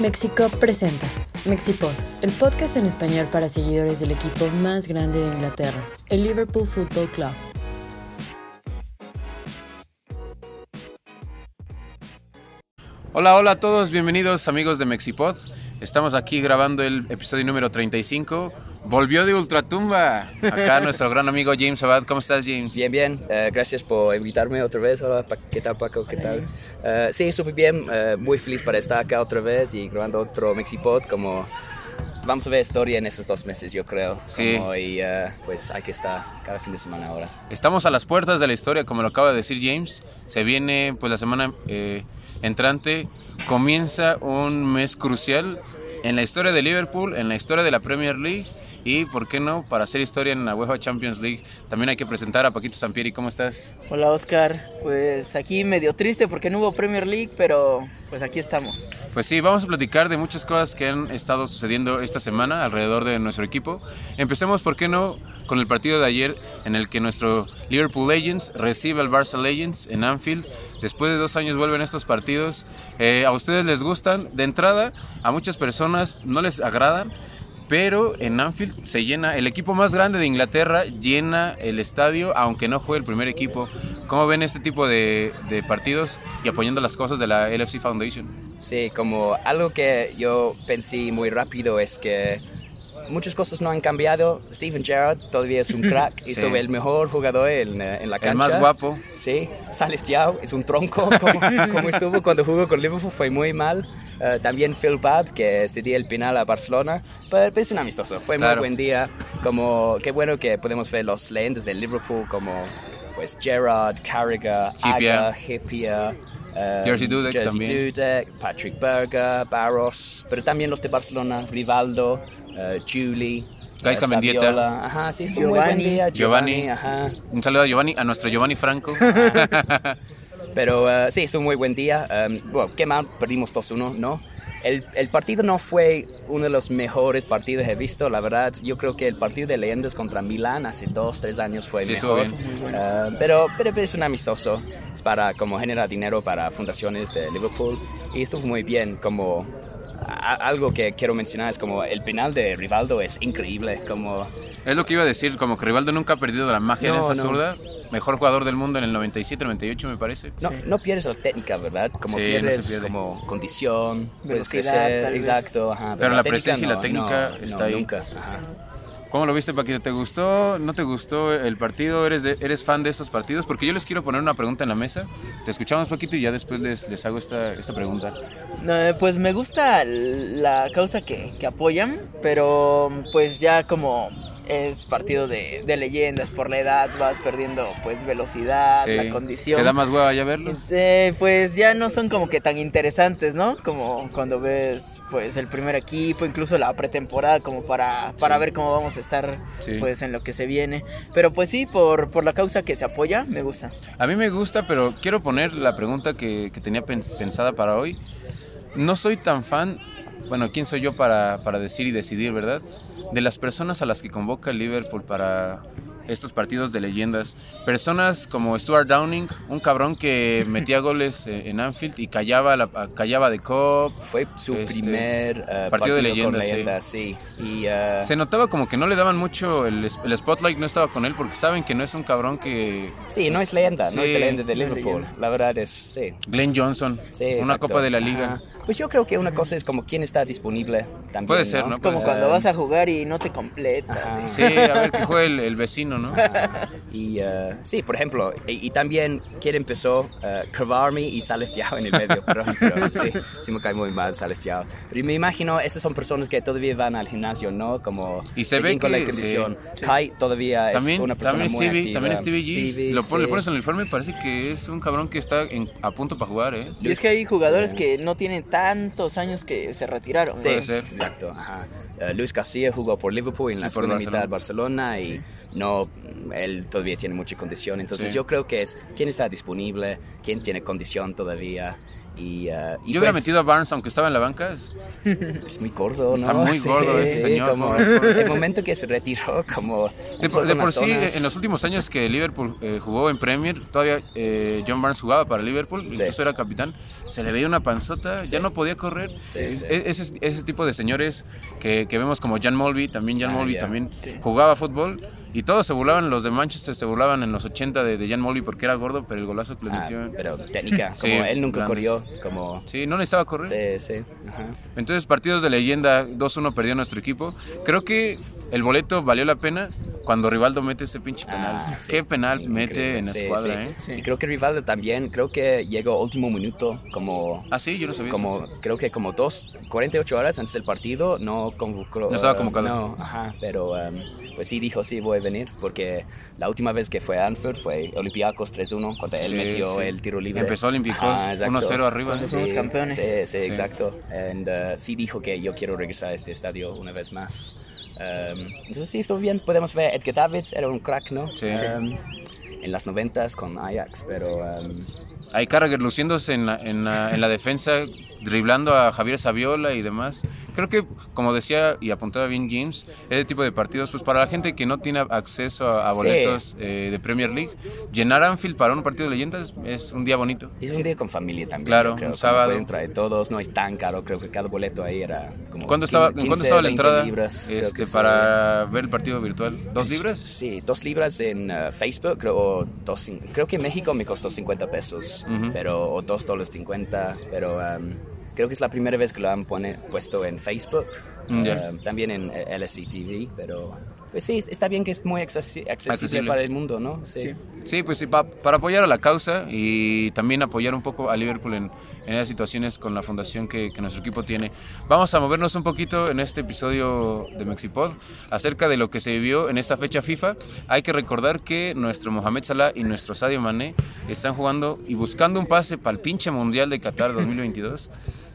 Mexico presenta Mexipod, el podcast en español para seguidores del equipo más grande de Inglaterra, el Liverpool Football Club. Hola, hola a todos, bienvenidos amigos de Mexipod. Estamos aquí grabando el episodio número 35. Volvió de Ultratumba. Acá nuestro gran amigo James Abad. ¿Cómo estás, James? Bien, bien. Eh, gracias por invitarme otra vez. Hola, ¿qué tal, Paco? ¿Qué tal? Eh, sí, súper bien. Eh, muy feliz para estar acá otra vez y grabando otro Mexipod. Como vamos a ver historia en esos dos meses, yo creo. Sí. Como, y eh, pues hay que estar cada fin de semana ahora. Estamos a las puertas de la historia, como lo acaba de decir James. Se viene pues la semana eh, entrante. Comienza un mes crucial en la historia de Liverpool, en la historia de la Premier League y, ¿por qué no?, para hacer historia en la UEFA Champions League. También hay que presentar a Paquito Sampieri. ¿Cómo estás? Hola Oscar, pues aquí medio triste porque no hubo Premier League, pero pues aquí estamos. Pues sí, vamos a platicar de muchas cosas que han estado sucediendo esta semana alrededor de nuestro equipo. Empecemos, ¿por qué no?, con el partido de ayer en el que nuestro Liverpool Legends recibe al Barça Legends en Anfield. Después de dos años vuelven estos partidos. Eh, ¿A ustedes les gustan? De entrada, a muchas personas no les agradan. Pero en Anfield se llena, el equipo más grande de Inglaterra llena el estadio, aunque no juegue el primer equipo. ¿Cómo ven este tipo de, de partidos y apoyando las cosas de la LFC Foundation? Sí, como algo que yo pensé muy rápido es que muchas cosas no han cambiado. Steven Gerrard todavía es un crack. Sí. Es el mejor jugador en, eh, en la cancha. El más guapo. Sí, Salif Diao es un tronco, como, como estuvo cuando jugó con Liverpool, fue muy mal. Eh, también Phil Babb, que se dio el penal a Barcelona, pero es un amistoso, fue Claro. muy buen día. Como, qué bueno que podemos ver los leyendas de Liverpool, como pues Gerrard, Carragher. Aga, Hyypiä, eh, Jersey Dudek Jersey. Dudek, Patrick Berger, Barros, pero también los de Barcelona, Rivaldo, eh, Julie, Gaisca Mendieta. Saviola. Ajá, sí, estuvo muy buen Giovanni. día. Giovanni. Giovanni, ajá. Un saludo a Giovanni, a nuestro Giovanni Franco. Pero eh, sí, estuvo muy buen día. Um, bueno, qué mal, perdimos 2-1, ¿no? El, el partido no fue uno de los mejores partidos que he visto, la verdad. Yo creo que el partido de Leyendas contra Milán hace dos, tres años fue Sí, mejor. bien. Eh, pero, pero es un amistoso. Es para como generar dinero para fundaciones de Liverpool. Y estuvo muy bien. Como algo que quiero mencionar es como el penal de Rivaldo es increíble. Como Es lo que iba a decir, como que Rivaldo nunca ha perdido la magia en No, esa no. zurda. Mejor jugador del mundo en el 97-98 me parece. No, no pierdes la técnica, ¿verdad? Como Sí, no se pierdes pierde. como condición, Velocidad, crecer, exacto. ajá, Pero la técnica presencia y la técnica no, está no, ahí. Nunca, ajá. ¿Cómo lo viste, Paquito? ¿Te gustó? ¿No te gustó el partido? ¿Eres, ¿Eres fan de estos partidos? Porque yo les quiero poner una pregunta en la mesa. Te escuchamos, Paquito, y ya después les, les hago esta, esta pregunta. No, eh, pues me gusta la causa que, que apoyan, pero pues ya como es partido de, de leyendas, por la edad vas perdiendo pues velocidad, Sí. la condición. ¿Te da más hueva ya verlos? Eh, pues ya no son como que tan interesantes, ¿no? Como cuando ves pues el primer equipo, incluso la pretemporada como para, para Sí. ver cómo vamos a estar Sí. pues en lo que se viene. Pero pues sí, por, por la causa que se apoya, me gusta. A mí me gusta, pero quiero poner la pregunta que, que tenía pen- pensada para hoy. No soy tan fan, bueno, ¿quién soy yo para, para decir y decidir, verdad? De las personas a las que convoca Liverpool para estos partidos de leyendas. Personas como Stuart Downing, un cabrón que metía goles eh, en Anfield y callaba, la, callaba de cop. Fue su Este, primer eh, partido de con leyendas, sí. leyendas, sí. Y, eh, Se notaba como que no le daban mucho, el, el spotlight no estaba con él porque saben que no es un cabrón que... sí, no es leyenda, no Sí, es leyenda de no es Liverpool. leyenda. La verdad es, sí. Glenn Johnson, Sí, una exacto. copa de la liga. Ajá. Pues yo creo que una cosa es como quién está disponible también. Puede ser, ¿no? Es como cuando vas a jugar y no te completas. Ajá. ¿sí? Sí, a ver qué juega el, el vecino, ¿no? Y eh, sí, por ejemplo, y, y también quién empezó uh, Kravarmi y Sales Yao en el medio, pero, pero sí, sí me cae muy mal Sales Yao. Pero me imagino, esas son personas que todavía van al gimnasio, ¿no? Como Y se siguen ve con que- la condición. sí. Kai todavía También, es una persona también muy Stevie, activa. también Stevie G, Stevie, lo pon- le sí. pones en el uniforme parece que es un cabrón que está en- a punto para jugar, ¿eh? Y es que hay jugadores Sí. que no tienen tantos años que se retiraron. Sí, Puede ser. exacto. Ajá. Eh, Luis García jugó por Liverpool en la Y segunda Barcelona. mitad de Barcelona y no, él todavía tiene mucha condición. Entonces Sí. yo creo que es quién está disponible, quién tiene condición todavía. Y, uh, y Yo hubiera pues, metido a Barnes, aunque estaba en la banca. es- Es muy gordo, ¿no? Está muy gordo ese señor, Como, por ese momento que se retiró, como... De por, de sí, en los últimos años que Liverpool eh, jugó en Premier, todavía eh, John Barnes jugaba para Liverpool, incluso era capitán, se le veía una panzota, ya no podía correr. Sí, Es- sí. es- Ese, ese tipo de señores que, que vemos como Jan Molby, también Jan Ah, también Sí. jugaba fútbol y todos se burlaban, los de Manchester se burlaban en los 80 de, de Jan Molby porque era gordo, pero el golazo que le Ah, metió... pero técnica, Sí, como él nunca grandes. corrió, como... Sí, no necesitaba correr. Sí, sí, ajá. Entonces, partidos de leyenda, 2-1 perdió nuestro equipo. Creo que el boleto valió la pena cuando Rivaldo mete ese pinche penal. Ah, sí. Qué penal mete en la Sí, escuadra, sí. ¿eh? Sí. Y creo que Rivaldo también, creo que llegó último minuto, como... Ah, sí, yo no sabía Como, eso. creo que como dos, 48 horas antes del partido, no convocó. No estaba convocado. No, ajá, pero um, pues sí dijo, sí, voy a venir, porque la última vez que fue a Anfield fue Olympiacos 3-1, cuando él metió sí. el tiro libre. Empezó Olympiacos Ajá, exacto. 1-0 arriba. Cuando ¿eh? fuimos campeones. Sí, sí, Sí. exacto. And, uh, sí dijo que yo quiero regresar a este estadio una vez más. Um, entonces sí, estuvo bien. Podemos ver, Edgar Davids era un crack, ¿no? Sí. Um, en las noventas con Ajax, pero... um, Ahí Carragher luciéndose en la, en, la, en la defensa, driblando a Javier Saviola y demás. Creo que, como decía y apuntaba bien James, ese tipo de partidos, pues para la gente que no tiene acceso a, a Sí. boletos eh, de Premier League, llenar Anfield para un partido de leyendas es un día bonito. Es un día con familia también. Claro, creo, un sábado. Pueden traer todos, no es tan caro. Creo que cada boleto ahí era como. ¿Cuándo estaba, 15, ¿En cuánto estaba la 20 entrada libras, este, sí. para ver el partido virtual? ¿Dos libras? Sí, dos libras en uh, Facebook, creo, o dos, creo que en México me costó 50 pesos, Ujú. pero, o dos dólares 50, pero um, creo que es la primera vez que lo han pone- puesto en Facebook, Mm, ya. um, también en eh, LSE TV, pero pues sí, está bien que es muy accesi- accesible, Accesible. para el mundo, ¿no? Sí. Sí. Sí, pues sí, pa- para apoyar a la causa y también apoyar un poco a Liverpool en, en esas situaciones con la fundación que, que nuestro equipo tiene. Vamos a movernos un poquito en este episodio de Mexipod acerca de lo que se vivió en esta fecha FIFA. Hay que recordar que nuestro Mohamed Salah y nuestro Sadio Mané están jugando y buscando un pase para el pinche Mundial de Qatar 2022.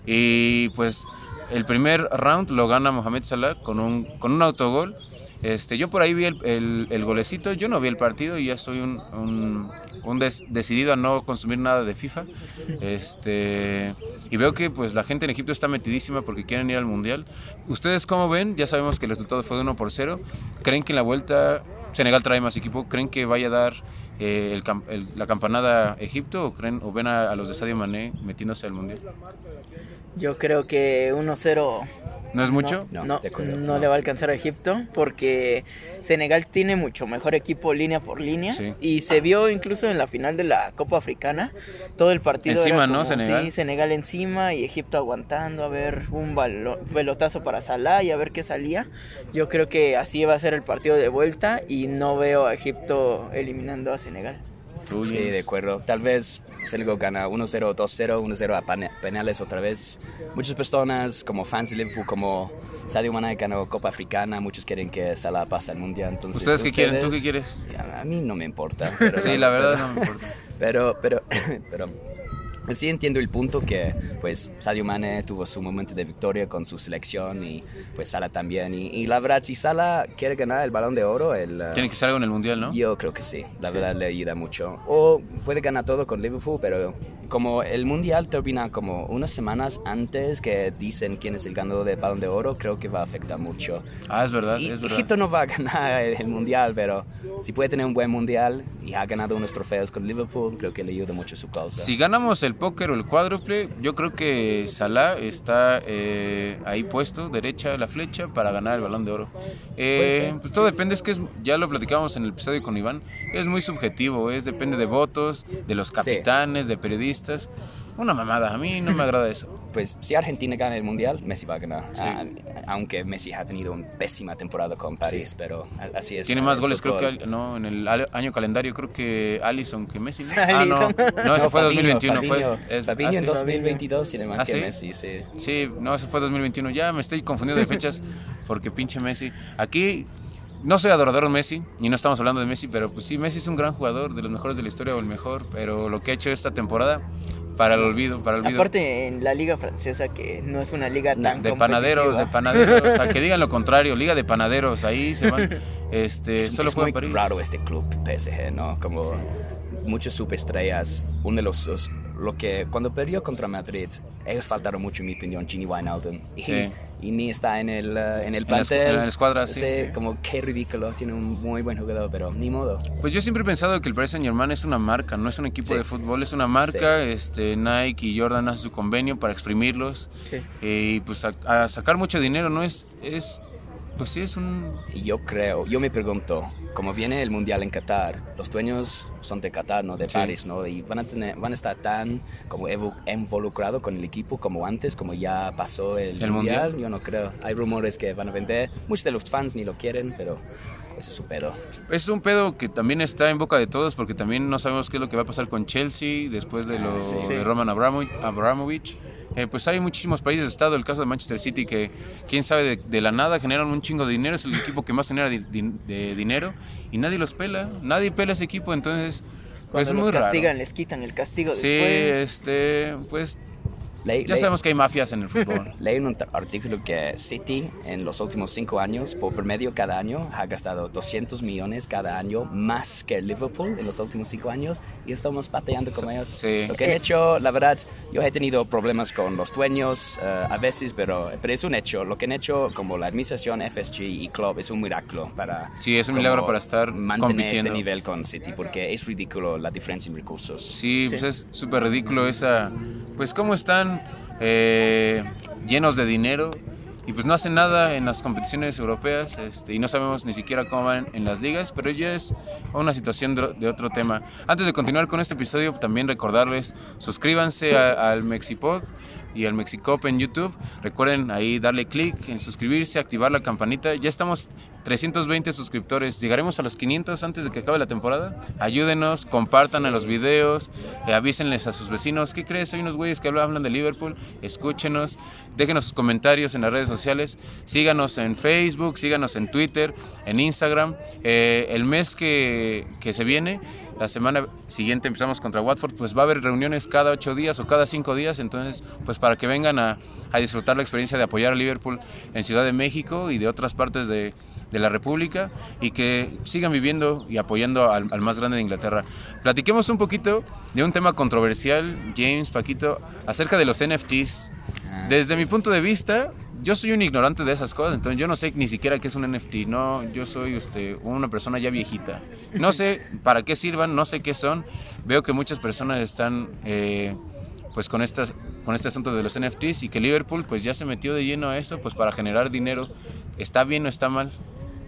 Y pues el primer round lo gana Mohamed Salah con un, con un autogol. Este, yo por ahí vi el, el- el golecito, yo no vi el partido y ya soy un, un- decidido a no consumir nada de FIFA. Este, y veo que pues la gente en Egipto está metidísima porque quieren ir al Mundial. ¿Ustedes cómo ven? Ya sabemos que el resultado fue de 1 por 0. ¿Creen que en la vuelta Senegal trae más equipo? ¿Creen que vaya a dar eh, la campanada a Egipto o, creen, o ven a, a los de Sadio Mané metiéndose al Mundial? Yo creo que 1-0 ¿No es mucho? No, No, le va a alcanzar a Egipto porque Senegal tiene mucho mejor equipo línea por línea Sí. y se vio incluso en la final de la Copa Africana todo el partido Encima, era ¿no? Senegal. sí, Senegal encima y Egipto aguantando a ver un balo- pelotazo para Salah y a ver qué salía. Yo creo que así va a ser el partido de vuelta y no veo a Egipto eliminando a Senegal. Sí, de acuerdo. Tal vez Senegal gana 1-0, 2-0, 1-0 a penales otra vez. Muchas personas, como fans de Liverpool, como Sadio Mané ganó Copa Africana, muchos quieren que Salah pase al Mundial. Entonces, ¿Ustedes qué quieren? ¿Tú qué ustedes- quieres? A a mí no me importa. Pero, Sí, la verdad pero- no me importa. Pero, pero, pero sí entiendo el punto que pues Sadio Mane tuvo su momento de victoria con su selección y pues Salah también. Y, y la verdad, si Salah quiere ganar el Balón de Oro, el, uh, Tiene que ser algo en el Mundial, ¿no? yo creo que sí, la verdad le ayuda mucho. O puede ganar todo con Liverpool, pero como el Mundial termina como unas semanas antes que dicen quién es el ganador del Balón de Oro, creo que va a afectar mucho. Ah, es verdad, Y es verdad. Egipto no va a ganar el, el Mundial, pero si puede tener un buen Mundial y ha ganado unos trofeos con Liverpool, creo que le ayuda mucho a su causa. Si ganamos el póker o el cuádruple, yo creo que Salah está eh, ahí puesto, derecha la flecha, para ganar el balón de oro. Eh, pues todo depende, es que es- ya lo platicamos en el episodio con Iván, es muy subjetivo, es depende de votos, de los capitanes, de periodistas. Una mamada, a mí no me agrada eso. Pues si Argentina gana el Mundial, Messi va a ganar. Sí. Ah, aunque Messi ha tenido una pésima temporada con París, pero así es. Tiene más goles, creo que, no, en el año calendario, creo que Allison que Messi. ¿no? Ah, no, no, ese No, fue Fabinho, 2021. Fabinho, fue, es- Fabinho ah, en sí. 2022 tiene más ¿Ah, que sí? Messi, sí. Sí, no, eso fue 2021. Ya me estoy confundiendo de fechas porque pinche Messi. Aquí no soy adorador de Messi y no estamos hablando de Messi, pero pues sí, Messi es un gran jugador, de los mejores de la historia o el mejor, pero lo que ha hecho esta temporada para el olvido, para el olvido. Aparte en la liga francesa que no es una liga tan de panaderos, de panaderos, o sea, que digan lo contrario, liga de panaderos, ahí se van, este, Es, solo es muy París. raro este club PSG, ¿no? Como muchas superestrellas, uno de los, los lo que cuando perdió contra Madrid, ellos faltaron mucho, en mi opinión, Gini Wijnaldum. Y, Sí. y ni está en el, eh, en el En la escu- plantel. en la escuadra, sí, sí. Como qué ridículo, tiene un muy buen jugador, pero ni modo. Pues yo siempre he pensado que el Paris Saint Germain es una marca, no es un equipo Sí. de fútbol, es una marca. Este, Nike y Jordan hacen su convenio para exprimirlos Sí. eh, y pues a, a sacar mucho dinero, ¿no? Es, es, pues sí, es un... Y yo creo, yo me pregunto, como viene el Mundial en Qatar, los dueños son de Qatar, no de Sí. París, ¿no? Y van a, tener, van a estar tan como involucrados con el equipo como antes, como ya pasó el, ¿El Mundial? Yo no creo. Hay rumores que van a vender, muchos de los fans ni lo quieren, pero eso es su pedo. Es un pedo que también está en boca de todos porque también no sabemos qué es lo que va a pasar con Chelsea después de lo Ah, sí. de Roman Abramo- Abramovich. Eh, pues hay muchísimos países de estado, el caso de Manchester City, que quién sabe de, de la nada generan un chingo de dinero, es el equipo que más genera di- di- de dinero y nadie los pela, nadie pela ese equipo, entonces pues Cuando es los muy castigan, raro. les quitan el castigo Sí, después. este, pues Leí, ya leí- sabemos que hay mafias en el fútbol. leí un artículo que City en los últimos cinco años, por promedio cada año, ha gastado 200 millones cada año más que Liverpool en los últimos cinco años y estamos pateando con ellos. sí. Lo que han hecho, la verdad, yo he tenido problemas con los dueños eh, a veces, pero, pero es un hecho. Lo que han hecho como la administración FSG y Club es un milagro para... Sí, es un milagro para estar mantener compitiendo. este nivel con City porque es ridículo la diferencia en recursos. Sí, pues Sí. es súper ridículo esa. Pues, cómo están eh, llenos de dinero y pues no hacen nada en las competiciones europeas este, y no sabemos ni siquiera cómo van en las ligas, pero ya es una situación de, otro tema. Antes de continuar con este episodio, también recordarles, suscríbanse al Mexipod y al Mexicop en YouTube. Recuerden ahí darle clic en suscribirse, activar la campanita. Ya estamos 320 suscriptores. Llegaremos a los 500 antes de que acabe la temporada. Ayúdenos, compartan los videos, eh, avísenles a sus vecinos. ¿Qué crees? Hay unos güeyes que hablan hablan de Liverpool. Escúchenos, déjenos sus comentarios en las redes sociales. Síganos en Facebook, síganos en Twitter, en Instagram. Eh, el mes que, que se viene, la semana siguiente empezamos contra Watford, pues va a haber reuniones cada ocho días o cada cinco días, entonces pues para que vengan a, a disfrutar la experiencia de apoyar a Liverpool en Ciudad de México y de otras partes de, de la República y que sigan viviendo y apoyando al, al más grande de Inglaterra. Platiquemos un poquito de un tema controversial, James, Paquito, acerca de los NFTs. Ah, Desde mi punto de vista, yo soy un ignorante de esas cosas, entonces yo no sé ni siquiera qué es un NFT, no, yo soy este, una persona ya viejita. No sé para qué sirvan, no sé qué son. Veo que muchas personas están eh, pues con, estas, con este asunto de los NFTs y que Liverpool pues ya se metió de lleno a eso pues para generar dinero. ¿Está bien o está mal?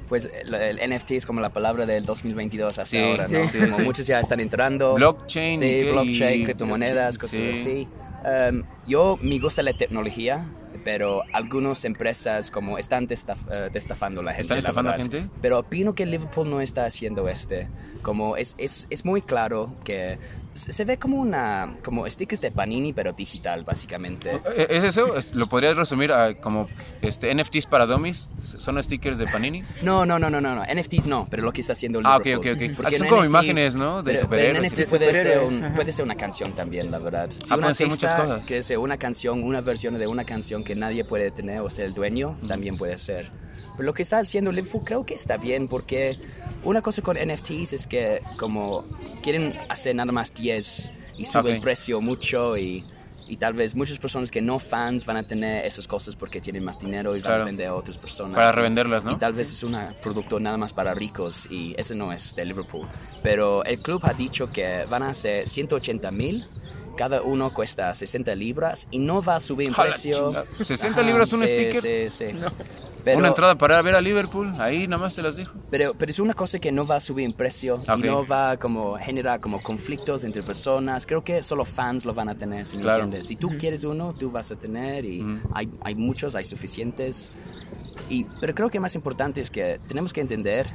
Pues el, NFT es como la palabra del 2022 hasta Sí, ahora, ¿no? sí, como sí. muchos ya están entrando. Blockchain. Sí, blockchain, criptomonedas, cosas sí. así. Um, yo me gusta la tecnología, pero algunas empresas como están destaf- eh, destafando a la gente. ¿Están la estafando a verdad. gente? Pero opino que Liverpool no está haciendo este. Como es, es, es muy claro que se ve como una como stickers de Panini pero digital básicamente. ¿E- ¿Es eso? Es- ¿Lo podrías resumir a como este, NFTs para dummies? ¿Son stickers de Panini? No, no, no, no, no, no. NFTs no, pero lo que está haciendo Ah, ok, ok, ok. Ah, son como NFT imágenes, ¿no? De superhéroes. NFT puede ser, un- puede ser una canción también, la verdad. Si Ah, pueden ser muchas cosas. Que sea una canción, una versión de una canción que nadie puede tener o ser el dueño, también puede ser. Pero lo que está haciendo Liverpool creo que está bien porque una cosa con NFTs es que como quieren hacer nada más 10 y sube Ok. el precio mucho y, y tal vez muchas personas que no fans van a tener esas cosas porque tienen más dinero y van Claro. a vender a otras personas. Para revenderlas, ¿no? Y tal vez es un producto nada más para ricos y eso no es de Liverpool. Pero el club ha dicho que van a ser 180 mil, cada uno cuesta 60 libras y no va a subir en ¡Jala, precio. chinga! ¿60 libras un sí, sticker? Sí, sí. Pero, Una entrada para ver a Liverpool, ahí nada más se las dejo. pero, pero es una cosa que no va a subir en precio Ok. y no va a como generar como conflictos entre personas. Creo que solo fans lo van a tener, si me Claro. entiendes. Si tú quieres uno, tú vas a tener y Ujú. hay, hay muchos, hay suficientes. Y, pero creo que más importante es que tenemos que entender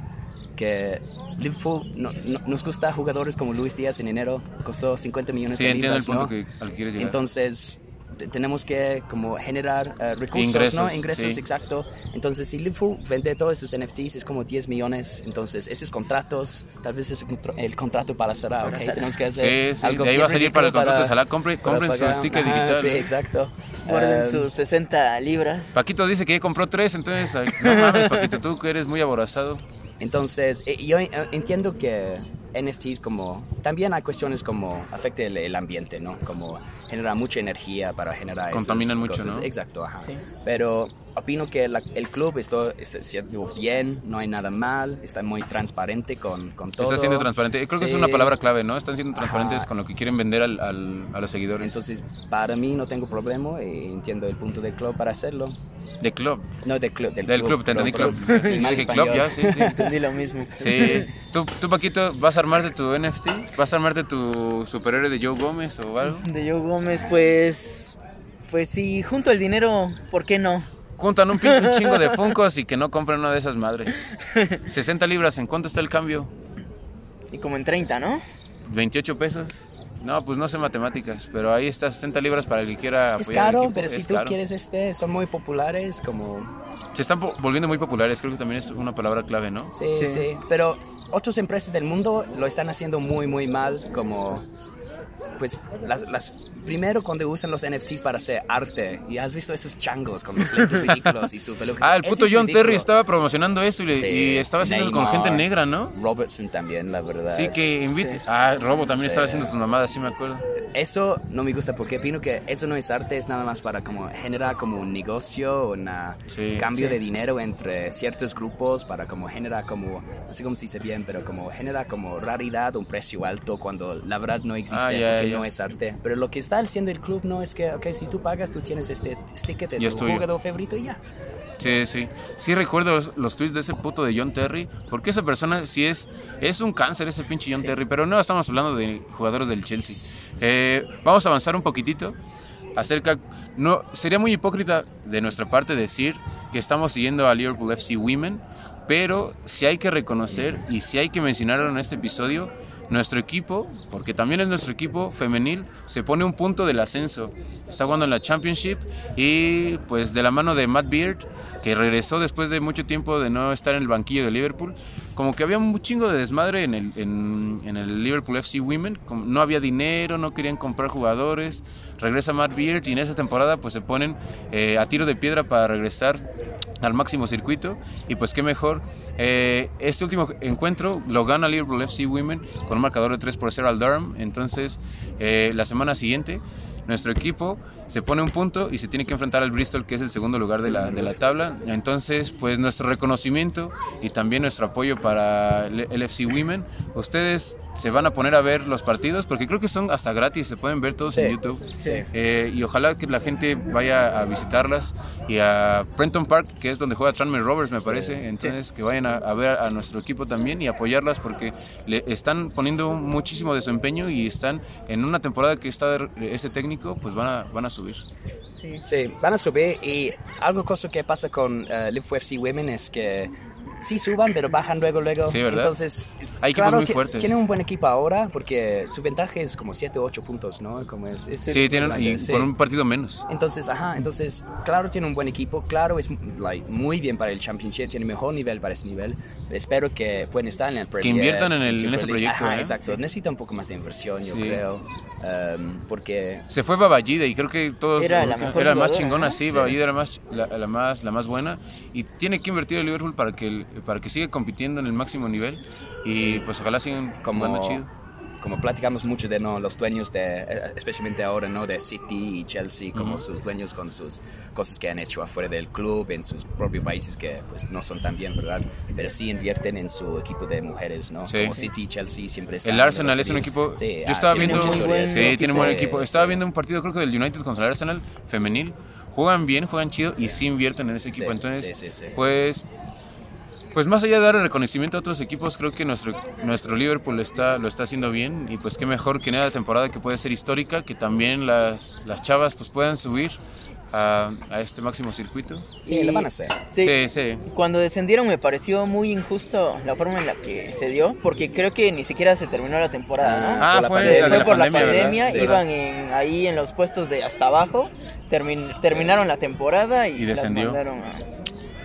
que Liverpool no- no- nos gusta jugadores como Luis Díaz en enero, costó 50 millones Sí, de entiendo el libras, punto ¿no? que, al que quieres llegar. Entonces, te- tenemos que como generar eh, recursos, Ingresos, ¿no? Ingresos, sí. exacto. Entonces, si Liverpool vende todos esos NFTs, es como 10 millones. Entonces, esos contratos, tal vez es el contr- el contrato para Para ¿ok? Tenemos que hacer Sí, sí, algo de ahí va a salir para el contrato de Salah. Compre- para compren su sticker Ajá, digital. Sí, ¿eh? exacto. Guarden Um, sus 60 libras. Paquito dice que ya compró tres, entonces, ay, no mames, Paquito, tú que eres muy aborazado. Entonces, eh, yo entiendo que NFTs como también hay cuestiones como afecta el, el ambiente, ¿no? Como genera mucha energía para generar esas Contaminan mucho, cosas. ¿no? Exacto, ajá. Sí. Pero opino que la- el club está, está haciendo bien, no hay nada mal, está muy transparente con, con todo. Está siendo transparente. Creo que es Sí. una palabra clave, ¿no? Están siendo transparentes Ajá. con lo que quieren vender al- al- a los seguidores. Entonces, para mí no tengo problema y entiendo el punto del club para hacerlo. de club. No, del club. Del, Del club, te entendí club. Sí, mal Dije club, ya, sí, sí. Entendí lo mismo. Sí. ¿Tú, tú, Paquito, vas a armarte tu NFT? ¿Vas a armarte tu superhéroe de Joe Gómez o algo? De Joe Gómez, pues. Pues si junto el dinero, ¿por qué no? Juntan un, chingo de Funkos y que no compren una de esas madres. 60 libras, ¿en cuánto está el cambio? Y como en 30, ¿no? 28 pesos. No, pues no sé matemáticas, pero ahí está 60 libras para el que quiera Es apoyar al caro, pero si Es tú caro. quieres este, son muy populares, como... Se están volviendo muy populares, creo que también es una palabra clave, ¿no? Sí, Sí. sí, Pero otras empresas del mundo lo están haciendo muy, muy mal, como... Pues las, las, primero cuando usan los NFTs para hacer arte, y has visto esos changos con los lentes ridículos y su peluca. Ah, el puto John ridículo. Terry estaba promocionando eso y, Sí, y estaba haciendo eso con Neymar. gente negra, ¿no? Robertson también, la verdad. Sí, que invite. Sí. Ah, Robo también Sí. estaba haciendo sus mamadas, sí me acuerdo. Eso no me gusta porque opino que eso no es arte, es nada más para como generar como un negocio, un cambio de dinero entre ciertos grupos para como generar como, no sé cómo se dice bien, pero como genera como raridad, un precio alto cuando la verdad no existe Ah, ya, porque ya. No es arte. Pero lo que está haciendo el club no es que, ok, si tú pagas, tú tienes este ticket de jugador favorito y ya. Sí, sí. Sí recuerdo los, los tweets de ese puto de John Terry, porque esa persona sí es, es un cáncer ese pinche John Sí. Terry, pero no estamos hablando de jugadores del Chelsea. Eh, vamos a avanzar un poquitito acerca, no, sería muy hipócrita de nuestra parte decir que estamos siguiendo a Liverpool FC Women, pero sí hay que reconocer y sí hay que mencionarlo en este episodio, nuestro equipo, porque también es nuestro equipo femenil, se pone un punto del ascenso. Está jugando en la Championship y pues de la mano de Matt Beard, que regresó después de mucho tiempo de no estar en el banquillo de Liverpool, como que había un chingo de desmadre en el, en, el Liverpool FC Women, no había dinero, no querían comprar jugadores, regresa Matt Beard y en esa temporada pues se ponen eh, a tiro de piedra para regresar al máximo circuito y pues qué mejor. Eh, este último encuentro lo gana Liverpool FC Women con un marcador de 3 por 0 al Durham. Entonces eh, la semana siguiente nuestro equipo se pone un punto y se tiene que enfrentar al Bristol que es el segundo lugar de la, de la tabla entonces pues nuestro reconocimiento y también nuestro apoyo para el FC Women ustedes se van a poner a ver los partidos porque creo que son hasta gratis se pueden ver todos en Sí. YouTube Sí. eh, y ojalá que la gente vaya a visitarlas y a Prenton Park, que es donde juega Tranmere Rovers, me parece. Entonces, que vayan a, a ver a nuestro equipo también y apoyarlas porque le están poniendo muchísimo de su empeño y están en una temporada que está ese técnico, pues van a, van a subir. Sí. Sí, van a subir y algo cosa que pasa con eh, Liverpool FC Women es que sí suban, pero bajan luego, luego. Sí, ¿verdad? Entonces, Hay equipos claro, muy fuertes. Tienen un buen equipo ahora porque su ventaja es como 7 o 8 puntos, ¿no? Como es, es- Sí, tienen y sí. con un partido menos. Entonces, ajá, entonces, claro, tiene un buen equipo, claro, es like, muy bien para el Championship, tiene mejor nivel para ese nivel. Espero que puedan estar en el Premier. inviertan en el- en ese proyecto, Ajá, ¿eh? exacto. Necesita un poco más de inversión, yo Sí. creo, um, porque Se fue Baballida y creo que todos Era la mejor era más jugadora, chingona, sí, Sí. Baballida era más la, la más la más buena y tiene que invertir el Liverpool para que el- para que siga compitiendo en el máximo nivel y Sí. pues ojalá sigan como, jugando chido. como platicamos mucho de ¿no? los dueños de, eh, especialmente ahora, ¿no? De City y Chelsea, como Ujú. sus dueños con sus cosas que han hecho afuera del club, en sus propios países que pues no son tan bien, ¿verdad? Pero sí invierten en su equipo de mujeres, ¿no? Sí. Como City y Chelsea siempre están El en Arsenal es un equipo. Sí, yo ah, estaba viendo. buen. Sí, tiene un buen Sí, equipo. sí. Estaba viendo un partido, creo que del United contra el Arsenal femenil. Juegan bien, juegan chido y sí invierten en ese equipo. Sí, Entonces, sí, sí, sí. pues. Pues más allá de dar el reconocimiento a otros equipos, creo que nuestro, nuestro Liverpool está, lo está haciendo bien y pues qué mejor que en la temporada que puede ser histórica, que también las, las chavas pues puedan subir a, a este máximo circuito. Sí, Y- lo van a hacer. Sí. sí. sí. Cuando descendieron me pareció muy injusto la forma en la que se dio, porque creo que ni siquiera se terminó la temporada, ¿no? Ah, Por fue, pandemia. la de fue la por la pandemia, ¿verdad? pandemia, Sí, iban en, ahí en los puestos de hasta abajo, termin- terminaron la temporada y, Y las descendió. mandaron a-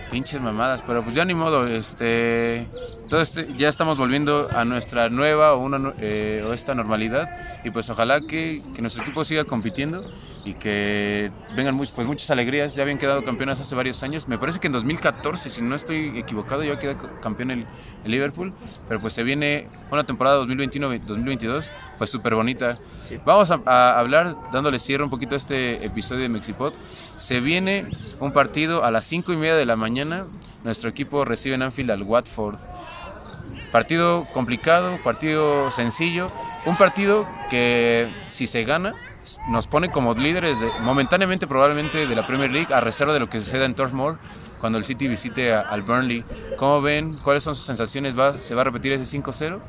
Pinches mamadas, pero pues ya ni modo, este, todo este, ya estamos volviendo a nuestra nueva o, una, eh, o esta normalidad y pues ojalá que, que nuestro equipo siga compitiendo y que vengan muy- pues muchas alegrías, ya habían quedado campeones hace varios años, me parece que en 2014, si no estoy equivocado, ya quedó campeón el, el Liverpool, pero pues se viene una temporada 2021-2022 pues súper bonita. Vamos a, a hablar, dándole cierre un poquito a este episodio de Mexipod. Se viene un partido a las 5 y media de la mañana. Nuestro equipo recibe en Anfield al Watford. Partido complicado, partido sencillo. Un partido que si se gana nos pone como líderes de- momentáneamente probablemente de la Premier League a reserva de lo que suceda en Turf Moor cuando el City visite a- al Burnley. ¿Cómo ven? ¿Cuáles son sus sensaciones? ¿Va, ¿Se va a repetir ese 5-0?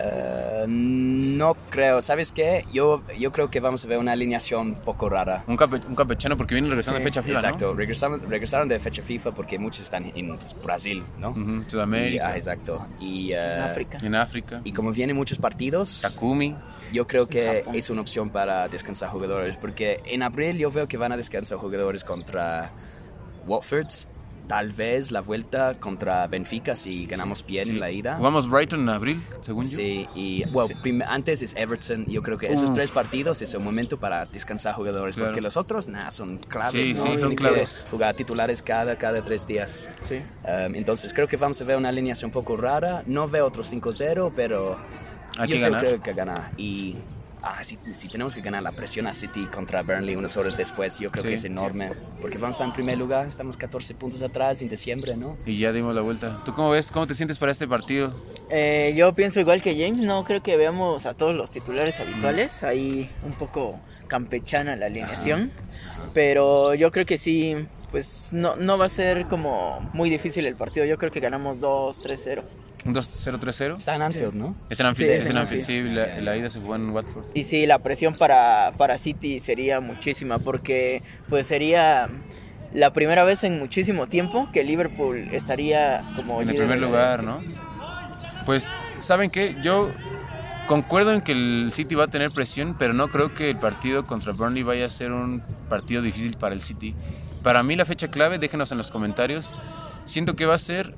Eh, no creo, ¿sabes qué? Yo, yo creo que vamos a ver una alineación un poco rara. Un, campe- un campechano porque viene regresando de fecha FIFA, Exacto, regresaron, regresaron de fecha FIFA porque muchos están en Brasil, ¿no? Ujú, Y, Sudamérica, ah, exacto. Y, eh, En África. en África, y como vienen muchos partidos, Takumi. yo creo que Japón. es una opción para descansar jugadores, porque en abril yo veo que van a descansar jugadores contra Watford, tal vez la vuelta contra Benfica si ganamos bien en la ida. Jugamos Brighton en abril, según yo. Sí, y bueno, prim- antes es Everton. Yo creo que esos Uf. tres partidos es un momento para descansar jugadores, Claro. porque los otros, nada, son claves. Sí, ¿no? sí, son claves. Jugar titulares cada, cada tres días. Sí. Um, entonces creo que vamos a ver una alineación un poco rara. No veo otro 5-0, pero Hay yo que sí ganar. creo que ganar. Y ah, si, si tenemos que ganar la presión a City contra Burnley unas horas después, yo creo Sí, que es enorme. Porque vamos a estar en primer lugar, estamos 14 puntos atrás en diciembre, ¿no? Y ya dimos la vuelta. ¿Tú cómo ves? ¿Cómo te sientes para este partido? Eh, yo pienso igual que James, no creo que veamos a todos los titulares habituales, ahí un poco campechana la alineación, pero yo creo que sí, pues no, no va a ser como muy difícil el partido, yo creo que ganamos 2-3-0. ¿Un 2-0-3-0? Está en Anfield, ¿no? Es en Anfield, Sí, sí, es es en Anfield. Sí, la, la ida se jugó en Watford. Y sí, la presión para, para City sería muchísima, porque pues sería la primera vez en muchísimo tiempo que Liverpool estaría como En el primer lugar, ¿no? Pues, ¿saben qué? Yo concuerdo en que el City va a tener presión, pero no creo que el partido contra Burnley vaya a ser un partido difícil para el City. Para mí la fecha clave, déjenos en los comentarios, siento que va a ser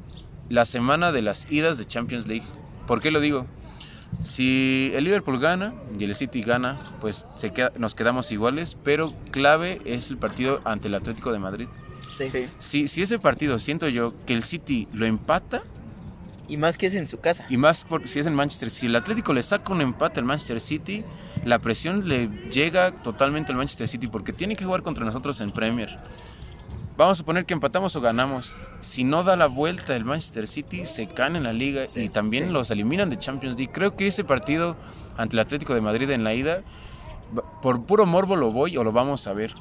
la semana de las idas de Champions League. ¿Por qué lo digo? Si el Liverpool gana y el City gana, pues se queda- nos quedamos iguales, pero clave es el partido ante el Atlético de Madrid. Sí. Sí. Si, si ese partido siento yo que el City lo empata, Y más que es en su casa. y más por- si es en Manchester, si el Atlético le saca un empate al Manchester City, la presión le llega totalmente al Manchester City porque tiene que jugar contra nosotros en Premier. Vamos a suponer que empatamos o ganamos. Si no da la vuelta el Manchester City, se caen en la liga Sí, y también sí. los eliminan de Champions League. Creo que ese partido ante el Atlético de Madrid en la ida, por puro morbo lo voy o lo vamos a ver.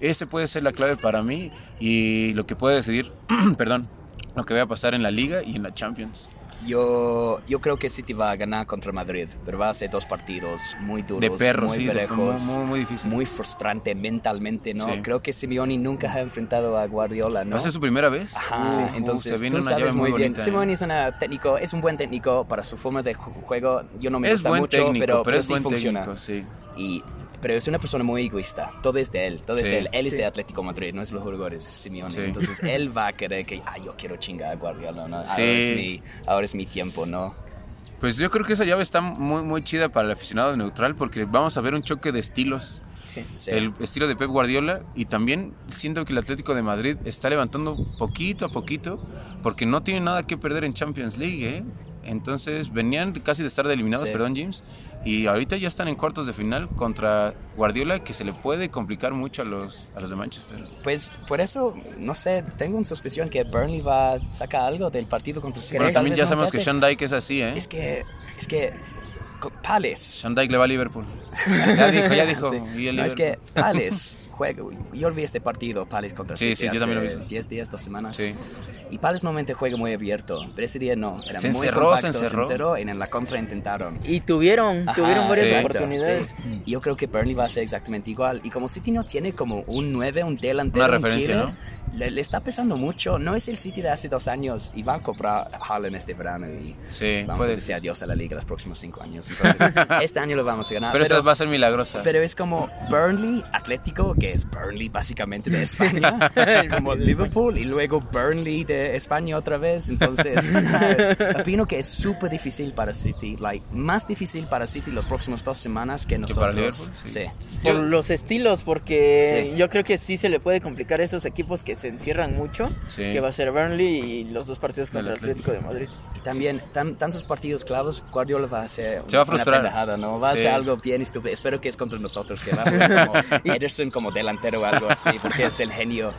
Ese puede ser la clave para mí y lo que puede decidir, perdón, lo que va a pasar en la liga y en la Champions. Yo, yo creo que City va a ganar contra Madrid, pero va a ser dos partidos muy duros, De perros, muy sí, de- parejos, muy, muy, muy difícil. muy frustrante mentalmente, ¿no? Sí. Creo que Simeone nunca ha enfrentado a Guardiola, ¿no? ¿Va a ser su primera vez? Ajá, Uf, entonces se viene tú una sabes llave muy muy bien. bonita. ¿eh? Simeone es, una técnico, es un buen técnico para su forma de ju- juego. Yo no me es gusta buen mucho, técnico, pero, pero, es sí buen funciona. técnico, sí. Y, pero es una persona muy egoísta. Todo es de él, todo es Sí. de él. Él es Sí. de Atlético Madrid, no es los jugadores, es Simeone. Sí. Entonces él va a querer que, ah, yo quiero chingar a Guardiola, ¿no? Ahora, es mi, ahora es mi tiempo, ¿no? Pues yo creo que esa llave está muy, muy chida para el aficionado neutral porque vamos a ver un choque de estilos. Sí. Sí. El estilo de Pep Guardiola y también siento que el Atlético de Madrid está levantando poquito a poquito porque no tiene nada que perder en Champions League, ¿eh? Entonces venían casi de estar eliminados, Sí. perdón James, y ahorita ya están en cuartos de final contra Guardiola que se le puede complicar mucho a los, a los de Manchester. Pues por eso, no sé, tengo una suspición que Burnley va a sacar algo del partido contra City. Tal también ya sabemos que. Sean Dyke es así, ¿eh? Es que, es que, Palace. Sean Dyke le va a Liverpool. Ya dijo, ya dijo. Sí. y el No, es que Palace juega. Yo vi este partido, Palace contra Sí, City. sí, yo hace también lo vi. 10 días, dos semanas. Sí. Y Palace normalmente juega muy abierto, pero ese día no. Era Se muy encerró, se compacto, encerró. y en la contra intentaron. Y tuvieron, Ajá, tuvieron varias sí. oportunidades. Sí. Y Yo creo que Burnley va a ser exactamente igual. Y como City no tiene como un 9, un delantero, Una un referencia, killer, ¿no? le, le está pesando mucho. No es el City de hace dos años y va a comprar Haaland este verano y Sí, vamos puede. a decir adiós a la liga los próximos cinco años. Entonces, este año lo vamos a ganar. Pero esa va a ser milagrosa. pero es como Burnley, Atlético, que que es Burnley básicamente de España, como Liverpool y luego Burnley de España otra vez. Entonces, uh, opino que es súper difícil para City, like, más difícil para City las próximas dos semanas que nosotros. para Liverpool, sí. sí. Por los estilos, porque Sí. yo creo que sí se le puede complicar a esos equipos que se encierran mucho, Sí. que va a ser Burnley y los dos partidos contra el Atlético de Madrid. Y también tan- tantos partidos clavos, Guardiola va a hacer Se va a una frustrar. pendejada, ¿no? Va a hacer algo bien estúpido. Espero que es contra nosotros, que va a jugar como Ederson como delantero o algo así, porque es el genio.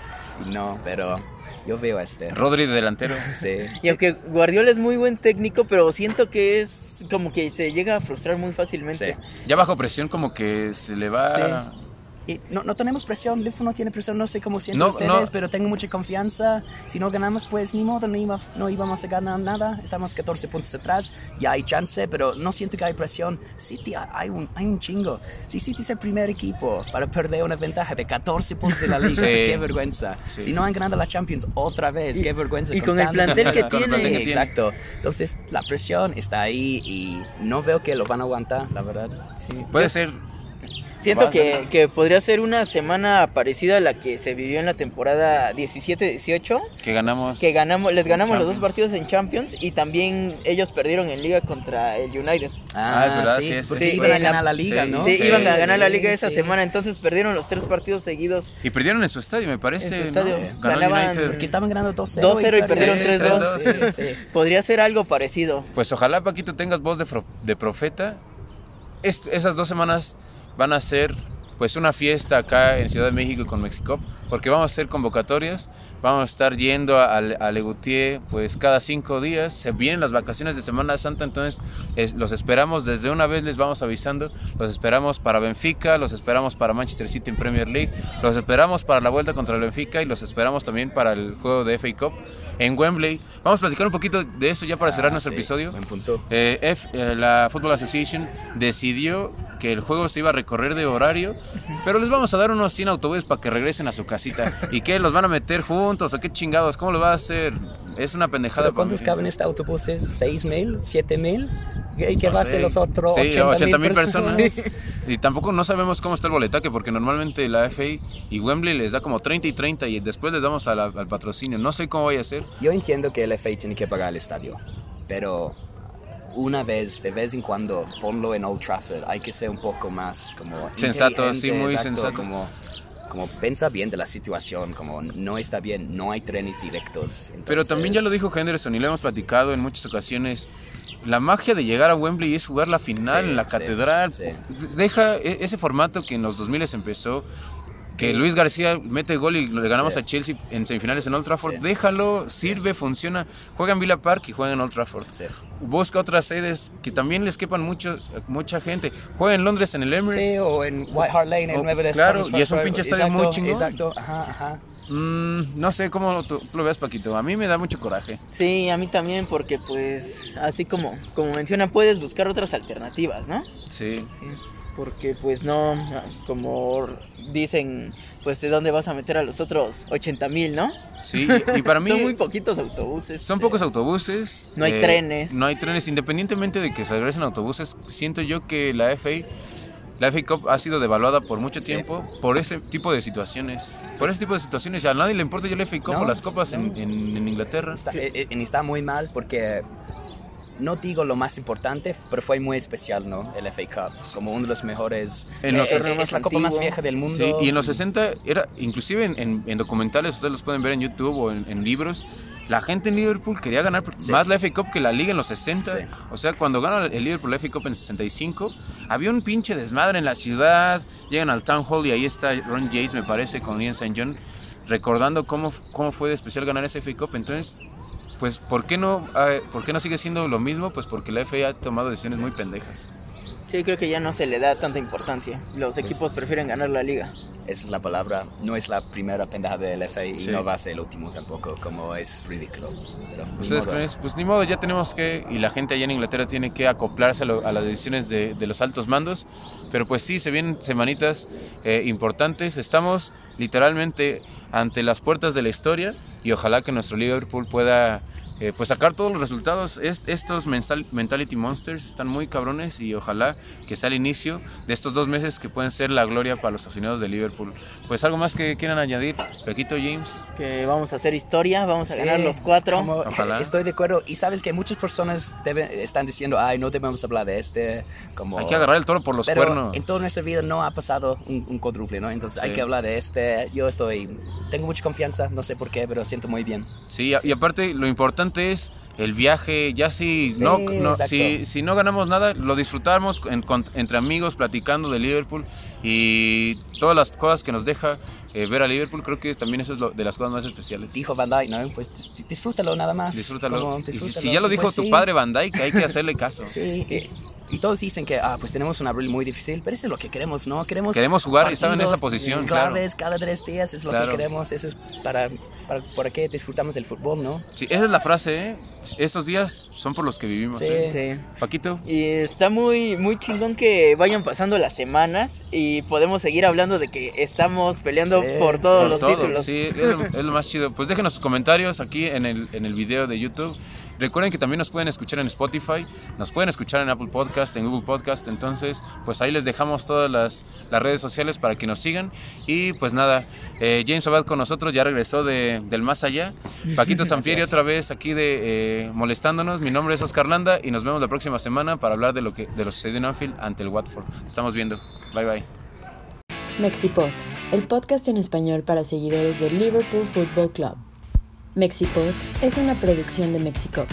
No, pero yo veo a este. Rodri de delantero. Sí. Y aunque Guardiola es muy buen técnico, pero siento que es como que se llega a frustrar muy fácilmente. Sí. Ya bajo presión como que se le va... Y no, no tenemos presión, Liverpool no tiene presión, no sé cómo sienten No, ustedes, no. pero tengo mucha confianza. Si no ganamos, pues ni modo, no íbamos, no íbamos a ganar nada. Estamos 14 puntos atrás, ya hay chance, pero no siento que hay presión. City hay un, hay un chingo. Si City es el primer equipo para perder una ventaja de 14 puntos en la liga, Sí. qué vergüenza. Sí. Si no han ganado la Champions otra vez, qué vergüenza. y con el plantel que Con el tiene. plantel que Sí, tiene. exacto. Entonces la presión está ahí y no veo que lo van a aguantar, la verdad. Sí. Puede ser... Siento que, que podría ser una semana parecida a la que se vivió en la temporada 17-18, Que ganamos... que ganamos, les ganamos los dos partidos en Champions y también ellos perdieron en liga contra el United. Ah, es verdad, sí, es- porque sí, iban a ganar la liga, sí, ¿no? sí, sí, iban a sí, ganar la liga sí, esa sí. semana, entonces perdieron los tres partidos seguidos. Y perdieron en su estadio, me parece. En su estadio. ¿no? Ganó el Ganaban- United. Porque estaban ganando 2-0. 2-0 y perdieron Sí, 3-2. 3-2, Sí, sí. Podría ser algo parecido. Pues ojalá, Paquito, tengas voz de, fro- de profeta. Es- esas dos semanas van a ser pues una fiesta acá en Ciudad de México con Mexicop, porque vamos a hacer convocatorias, vamos a estar yendo a, a Legutier pues cada cinco días, se vienen las vacaciones de Semana Santa, entonces es- los esperamos desde una vez, les vamos avisando, los esperamos para Benfica, los esperamos para Manchester City en Premier League, los esperamos para la vuelta contra el Benfica y los esperamos también para el juego de FA Cup en Wembley. Vamos a platicar un poquito de eso ya para cerrar Ah, nuestro sí, episodio. Buen punto. Eh, F- eh, la Football Association decidió que el juego se iba a recorrer de horario, pero les vamos a dar unos 100 autobuses para que regresen a su casita. ¿Y qué? ¿Los van a meter juntos o qué chingados? ¿Cómo lo va a hacer? Es una pendejada. ¿Pero ¿Cuántos para caben en este autobús? ¿6 mil? ¿7 mil? ¿Y qué No va a ser los otros Sí, 80 mil personas. personas? Y tampoco no sabemos cómo está el boletaje, porque normalmente la FA y Wembley les da como 30 y 30 y después les damos la- al patrocinio. No sé cómo vaya a ser. Yo entiendo que el FA tiene que pagar el estadio, pero una vez, de vez en cuando, ponlo en Old Trafford. Hay que ser un poco más como... Sensato, sí, muy exacto, sensato. Como, como pensa bien de la situación, como no está bien, no hay trenes directos. Pero también ya lo entonces- dijo Henderson y lo hemos platicado en muchas ocasiones. La magia de llegar a Wembley es jugar la final Sí, en la sí, catedral. sí. Deja e- ese formato que en los 2000 empezó. Que Luis García mete gol y le ganamos Sí. a Chelsea en semifinales en Old Trafford. Sí. Déjalo, sirve, funciona. Juega en Villa Park y juega en Old Trafford. Busca otras sedes que también les quepan mucho, mucha gente. Juega en Londres en el Emirates. Sí, o en White Hart Lane, el O- 9 de claro, y es un pinche estadio muy chingón. Exacto, ajá, ajá. Mm, no sé cómo tú, lo ves, Paquito. A mí me da mucho coraje. Sí, a mí también, porque pues, así como, como menciona, puedes buscar otras alternativas, ¿no? Sí. Porque pues no, como dicen, pues de dónde vas a meter a los otros 80 mil, ¿no? Sí, y, para mí... Son muy poquitos autobuses. Son Sí. pocos autobuses. No hay trenes. No hay trenes. Independientemente de que se regresen autobuses, siento yo que la FA, la FA Cup ha sido devaluada por mucho Sí. tiempo por ese tipo de situaciones. Por ese tipo de situaciones. A nadie le importa ya la FA Cup No, o las copas en, no. en- en Inglaterra. Está, eh, eh, y está muy mal porque no digo lo más importante, pero fue muy especial, ¿no? El FA Cup, como uno de los mejores. En los- es, es Torneo más la copa más vieja del mundo. Sí, y en los 60 era, inclusive en, en- en documentales, ustedes los pueden ver en YouTube o en, en libros, la gente en Liverpool quería ganar Sí. más la FA Cup que la Liga en los 60. Sí. O sea, cuando gana el Liverpool la FA Cup en 65, había un pinche desmadre en la ciudad. Llegan al Town Hall y ahí está Ron James, me parece, con Ian St. John, recordando cómo, cómo fue de especial ganar esa FA Cup. Entonces, pues, ¿por qué, no, eh, ¿por qué no sigue siendo lo mismo? Pues porque la FA ha tomado decisiones muy pendejas. Sí, creo que ya no se le da tanta importancia. Los equipos prefieren ganar la liga. Esa es la palabra. No es la primera pendeja del FA y Sí. no va a ser el último tampoco, como es ridículo. Pero, ¿Ustedes creen eso? Pues ni modo, ya tenemos que, y la gente allá en Inglaterra tiene que acoplarse a, lo- a las decisiones de, de los altos mandos, pero pues sí, se vienen semanitas eh, importantes, estamos literalmente ante las puertas de la historia y ojalá que nuestro Liverpool pueda eh, pues sacar todos los resultados. estos Mentality Monsters están muy cabrones y ojalá que sea el inicio de estos dos meses que pueden ser la gloria para los aficionados de Liverpool. Pues algo más que quieran añadir, Pequito James. Que vamos a hacer historia, vamos a ganar los cuatro. ojalá. Estoy de acuerdo y sabes que muchas personas deben, están diciendo, ay, no debemos hablar de este. Como... Hay que agarrar el toro por los Pero cuernos. En toda nuestra vida no ha pasado un, un cuádruple, ¿no? Entonces hay que hablar de este. Yo estoy, tengo mucha confianza, no sé por qué, pero siento muy bien. Sí, y aparte lo importante es el viaje, ya si no, no si, si, no ganamos nada, lo disfrutamos entre amigos, platicando de Liverpool y todas las cosas que nos deja eh, ver a Liverpool, creo que también eso es lo, de las cosas más especiales. Dijo Van Dijk, ¿no? Pues disfrútalo nada más. Disfrútalo. Y si, ya lo dijo pues tu padre Van Dijk, hay que hacerle caso. sí, y, todos dicen que, ah, pues tenemos un abril muy difícil, pero eso es lo que queremos, ¿no? Queremos, queremos jugar y estar en esa posición, claves, cada tres días es lo que queremos, eso es para, para, para que disfrutamos el fútbol, ¿no? Sí, esa es la frase, ¿eh? Estos días son por los que vivimos, sí. ¿eh? Sí. Paquito. Y está muy, muy chingón que vayan pasando las semanas y podemos seguir hablando de que estamos peleando por todos los títulos. Sí, es lo, más chido. Pues déjenos sus comentarios aquí en el, en el video de YouTube. Recuerden que también nos pueden escuchar en Spotify, nos pueden escuchar en Apple Podcast, en Google Podcast. Entonces, pues ahí les dejamos todas las, las redes sociales para que nos sigan. Y pues nada, eh, James Abad con nosotros ya regresó de, del más allá. Paquito Sanfieri otra vez aquí de eh, molestándonos. Mi nombre es Oscar Landa y nos vemos la próxima semana para hablar de lo que de lo sucedido en Anfield ante el Watford. estamos viendo. Bye bye. Mexipod, el podcast en español para seguidores del Liverpool Football Club. Mexipod es una producción de Mexico.